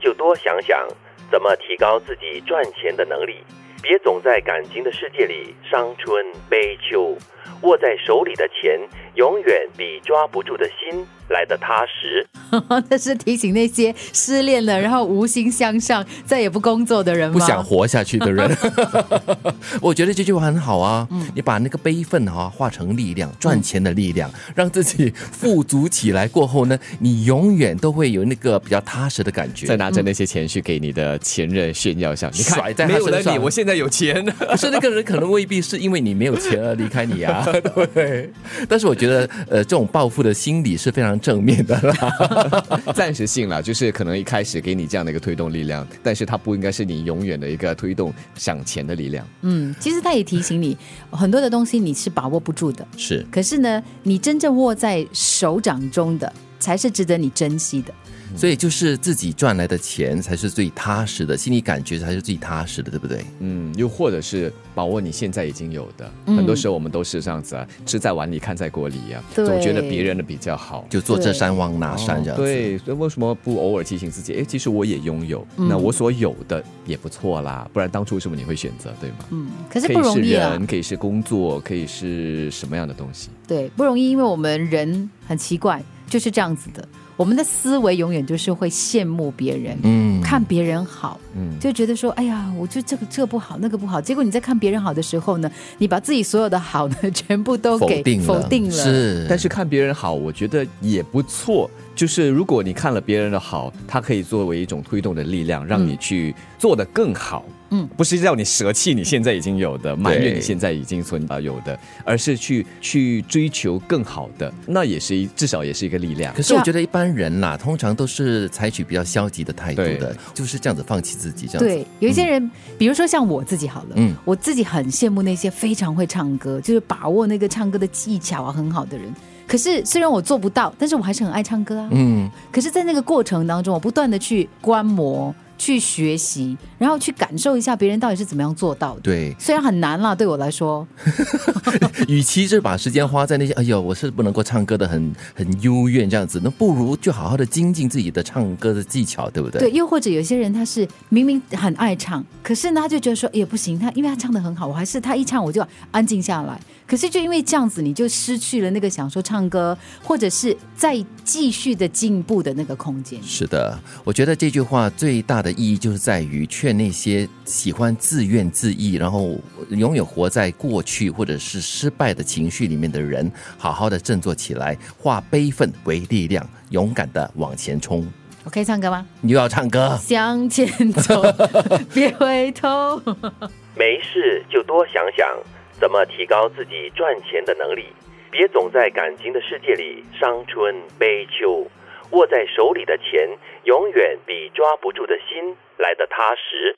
就多想想怎么提高自己赚钱的能力，别总在感情的世界里伤春悲秋。握在手里的钱，永远比抓不住的心来的踏实。那是提醒那些失恋了，然后无心向上、再也不工作的人吗？不想活下去的人。我觉得这句话很好啊。嗯，你把那个悲愤哈化成力量，赚钱的力量，让自己富足起来。过后呢，你永远都会有那个比较踏实的感觉。再拿着那些钱去给你的前任炫耀一下，你看，甩在没有了你，我现在有钱。可是那个人可能未必是因为你没有钱而离开你啊。对，但是我觉得，呃，这种报复的心理是非常正面的啦，暂时性啦，就是可能一开始给你这样的一个推动力量，但是它不应该是你永远的一个推动向前的力量。嗯，其实他也提醒你，很多的东西你是把握不住的，是。可是呢，你真正握在手掌中的，才是值得你珍惜的。所以就是自己赚来的钱才是最踏实的，心里感觉才是最踏实的，对不对？嗯，又或者是把握你现在已经有的，很多时候我们都是这样子啊，吃在碗里看在锅里呀，总觉得别人的比较好，就坐这山望那山这样子。对，所以为什么不偶尔提醒自己？哎，其实我也拥有，那我所有的也不错啦，不然当初为什么你会选择，对吗？嗯，可是不容易啊，可以是工作，可以是什么样的东西？对，不容易，因为我们人很奇怪，就是这样子的。我们的思维永远就是会羡慕别人，嗯，看别人好，嗯，就觉得说，哎呀，我就这个这个不好，那个不好。结果你在看别人好的时候呢，你把自己所有的好呢，全部都给否定了。是，但是看别人好，我觉得也不错。就是如果你看了别人的好，它可以作为一种推动的力量，让你去做得更好。嗯，不是叫你舍弃你现在已经有的，埋怨你现在已经存啊有的，而是去去追求更好的，那也是一至少也是一个力量。可是我觉得一般人啦，通常都是采取比较消极的态度的，就是这样子放弃自己这样子。对，有一些人，比如说像我自己好了，嗯，我自己很羡慕那些非常会唱歌，就是把握那个唱歌的技巧啊很好的人。可是虽然我做不到，但是我还是很爱唱歌啊。嗯，可是，在那个过程当中，我不断的去观摩。去学习，然后去感受一下别人到底是怎么样做到的。对，虽然很难啦，对我来说。与其是把时间花在那些，哎呦，我是不能够唱歌的，很很幽怨这样子，那不如就好好的精进自己的唱歌的技巧，对不对？对，又或者有些人他是明明很爱唱，可是呢，他就觉得说也不行，他因为他唱的很好，我还是他一唱我就安静下来。可是就因为这样子，你就失去了那个想说唱歌，或者是再继续的进步的那个空间。是的，我觉得这句话最大的意义就是在于劝那些喜欢自怨自艾，然后永远活在过去或者是失败的情绪里面的人，好好的振作起来，化悲愤为力量，勇敢的往前冲。我可以唱歌吗？你又要唱歌？向前走，别回头。没事就多想想。怎么提高自己赚钱的能力？别总在感情的世界里伤春悲秋。握在手里的钱，永远比抓不住的心来得踏实。